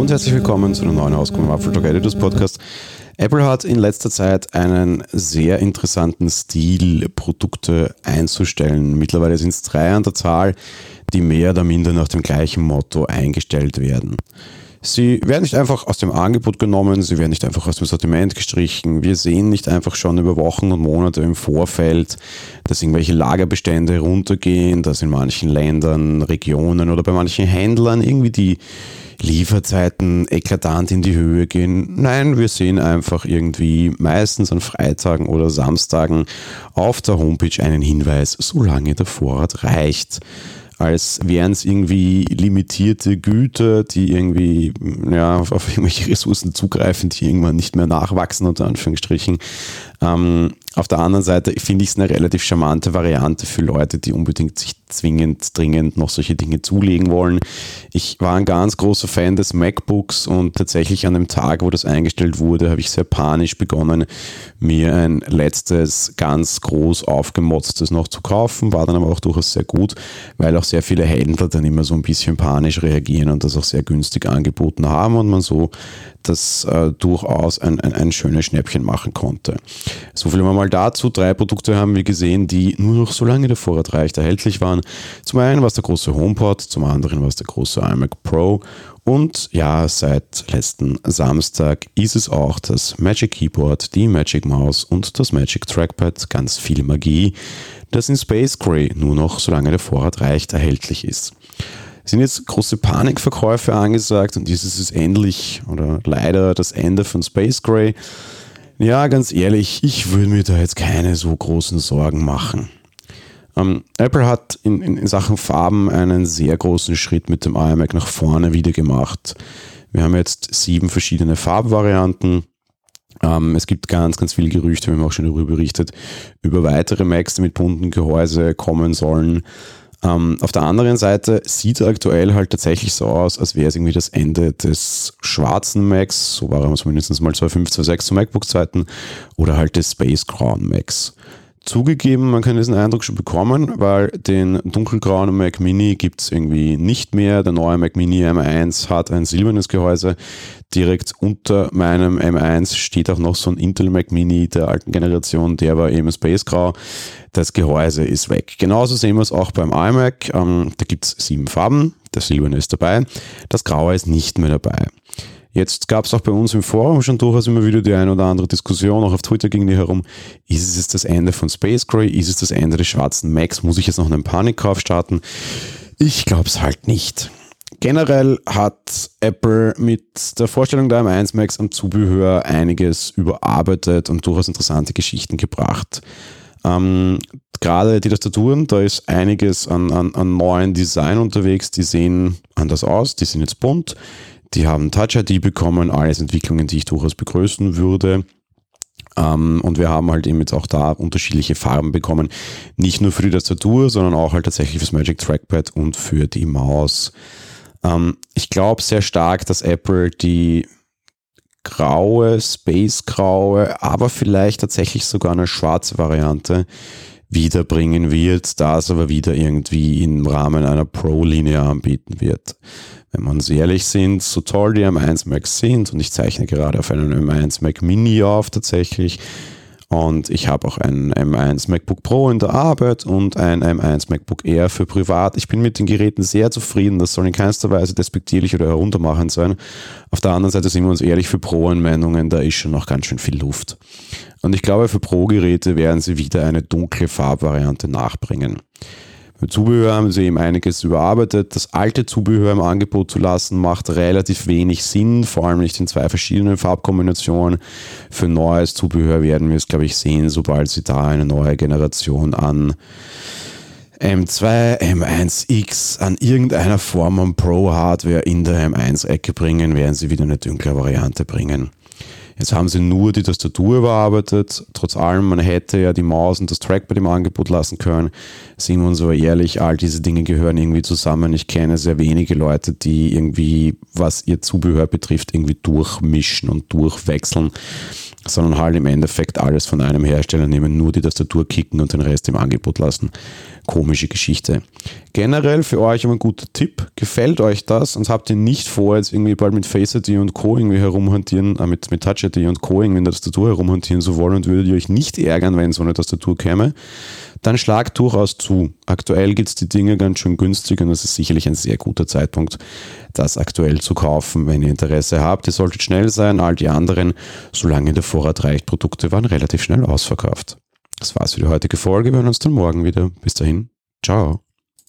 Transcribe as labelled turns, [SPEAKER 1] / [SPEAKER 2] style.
[SPEAKER 1] und herzlich willkommen zu einer neuen Ausgabe im Apple Talk Editors Podcast. Apple hat in letzter Zeit einen sehr interessanten Stil, Produkte einzustellen. Mittlerweile sind es drei an der Zahl, die mehr oder minder nach dem gleichen Motto eingestellt werden. Sie werden nicht einfach aus dem Angebot genommen, sie werden nicht einfach aus dem Sortiment gestrichen. Wir sehen nicht einfach schon über Wochen und Monate im Vorfeld, dass irgendwelche Lagerbestände runtergehen, dass in manchen Ländern, Regionen oder bei manchen Händlern irgendwie die Lieferzeiten eklatant in die Höhe gehen. Nein, wir sehen einfach irgendwie meistens an Freitagen oder Samstagen auf der Homepage einen Hinweis, solange der Vorrat reicht als wären es irgendwie limitierte Güter, die irgendwie ja, auf, irgendwelche Ressourcen zugreifen, die irgendwann nicht mehr nachwachsen, unter Anführungsstrichen. Ähm, auf der anderen Seite finde ich es eine relativ charmante Variante für Leute, die unbedingt sich zwingend, dringend noch solche Dinge zulegen wollen. Ich war ein ganz großer Fan des MacBooks und tatsächlich an dem Tag, wo das eingestellt wurde, habe ich sehr panisch begonnen, mir ein letztes ganz groß aufgemotztes noch zu kaufen. War dann aber auch durchaus sehr gut, weil auch sehr viele Händler dann immer so ein bisschen panisch reagieren und das auch sehr günstig angeboten haben und man so das äh, durchaus ein, ein, ein schönes Schnäppchen machen konnte. So viel mal dazu. Drei Produkte haben wir gesehen, die nur noch so lange der Vorrat reicht erhältlich waren. Zum einen war es der große HomePod, zum anderen war es der große iMac Pro und ja, seit letzten Samstag ist es auch das Magic Keyboard, die Magic Mouse und das Magic Trackpad, ganz viel Magie, das in Space Gray nur noch, solange der Vorrat reicht, erhältlich ist sind jetzt große Panikverkäufe angesagt und dieses ist endlich oder leider das Ende von Space Gray. Ja, ganz ehrlich, ich würde mir da jetzt keine so großen Sorgen machen. Ähm, Apple hat in, in, in, Sachen Farben einen sehr großen Schritt mit dem iMac nach vorne wieder gemacht. Wir haben jetzt sieben verschiedene Farbvarianten. Ähm, es gibt ganz, ganz viele Gerüchte, wir haben auch schon darüber berichtet, über weitere Macs, die mit bunten Gehäuse kommen sollen. Ähm, auf der anderen Seite sieht aktuell halt tatsächlich so aus, als wäre es irgendwie das Ende des schwarzen Macs, so war er mindestens mal 2.5, 2.6 zu MacBook-Zeiten, oder halt des Space Crown Macs. Zugegeben, man kann diesen Eindruck schon bekommen, weil den dunkelgrauen Mac Mini gibt es irgendwie nicht mehr. Der neue Mac Mini M1 hat ein silbernes Gehäuse. Direkt unter meinem M1 steht auch noch so ein Intel Mac Mini der alten Generation, der war eben Spacegrau. Das Gehäuse ist weg. Genauso sehen wir es auch beim iMac. Ähm, da gibt es sieben Farben. Das Silberne ist dabei. Das Graue ist nicht mehr dabei. Jetzt gab es auch bei uns im Forum schon durchaus immer wieder die eine oder andere Diskussion, auch auf Twitter ging die herum. Ist es jetzt das Ende von Space Gray? Ist es das Ende des schwarzen Macs? Muss ich jetzt noch einen Panikkauf starten? Ich glaube es halt nicht. Generell hat Apple mit der Vorstellung der M1 Max am Zubehör einiges überarbeitet und durchaus interessante Geschichten gebracht. Ähm, gerade die Tastaturen, da ist einiges an, an, an neuen Design unterwegs, die sehen anders aus, die sind jetzt bunt. Die haben Touch ID bekommen, alles Entwicklungen, die ich durchaus begrüßen würde. Um, ähm, und wir haben halt eben jetzt auch da unterschiedliche Farben bekommen. Nicht nur für die Tastatur, sondern auch halt tatsächlich fürs Magic Trackpad und für die Maus. Um, ähm, ich glaube sehr stark, dass Apple die graue, space-graue, aber vielleicht tatsächlich sogar eine schwarze Variante wiederbringen wird, das aber wieder irgendwie im Rahmen einer Pro-Linie anbieten wird. Wenn wir uns ehrlich sind, so toll die M1 Macs sind, und ich zeichne gerade auf einen M1 Mac Mini auf tatsächlich, und ich habe auch ein M1 MacBook Pro in der Arbeit und ein M1 MacBook Air für privat. Ich bin mit den Geräten sehr zufrieden. Das soll in keinster Weise despektierlich oder heruntermachend sein. Auf der anderen Seite sind wir uns ehrlich für Pro-Anwendungen, da ist schon noch ganz schön viel Luft. Und ich glaube, für Pro-Geräte werden sie wieder eine dunkle Farbvariante nachbringen. Mit Zubehör haben sie eben einiges überarbeitet. Das alte Zubehör im Angebot zu lassen, macht relativ wenig Sinn, vor allem nicht in zwei verschiedenen Farbkombinationen. Für neues Zubehör werden wir es, glaube ich, sehen, sobald sie da eine neue Generation an M2, M1X an irgendeiner Form an Pro-Hardware in der M1-Ecke bringen, werden sie wieder eine dunkle Variante bringen. Jetzt haben sie nur die Tastatur überarbeitet. Trotz allem, man hätte ja die Maus und das Trackpad im Angebot lassen können. Sind wir uns aber ehrlich, all diese Dinge gehören irgendwie zusammen. Ich kenne sehr wenige Leute, die irgendwie, was ihr Zubehör betrifft, irgendwie durchmischen und durchwechseln. Sondern halt im Endeffekt alles von einem Hersteller nehmen, nur die Tastatur kicken und den Rest im Angebot lassen. Komische Geschichte. Generell für euch ein guter Tipp. Gefällt euch das und habt ihr nicht vor, jetzt irgendwie bald mit Face ID und Co. irgendwie herumhantieren, äh, mit, mit Touch ID und Co. irgendwie in der Tastatur herumhantieren zu wollen und würdet ihr euch nicht ärgern, wenn so eine Tastatur käme, dann schlagt durchaus zu. Aktuell gibt es die Dinge ganz schön günstig und das ist sicherlich ein sehr guter Zeitpunkt, das aktuell zu kaufen, wenn ihr Interesse habt. Ihr solltet schnell sein, all die anderen, solange der Vorrat reicht, Produkte waren relativ schnell ausverkauft. Das war's für die heutige Folge. Wir hören uns dann morgen wieder. Bis dahin. Ciao.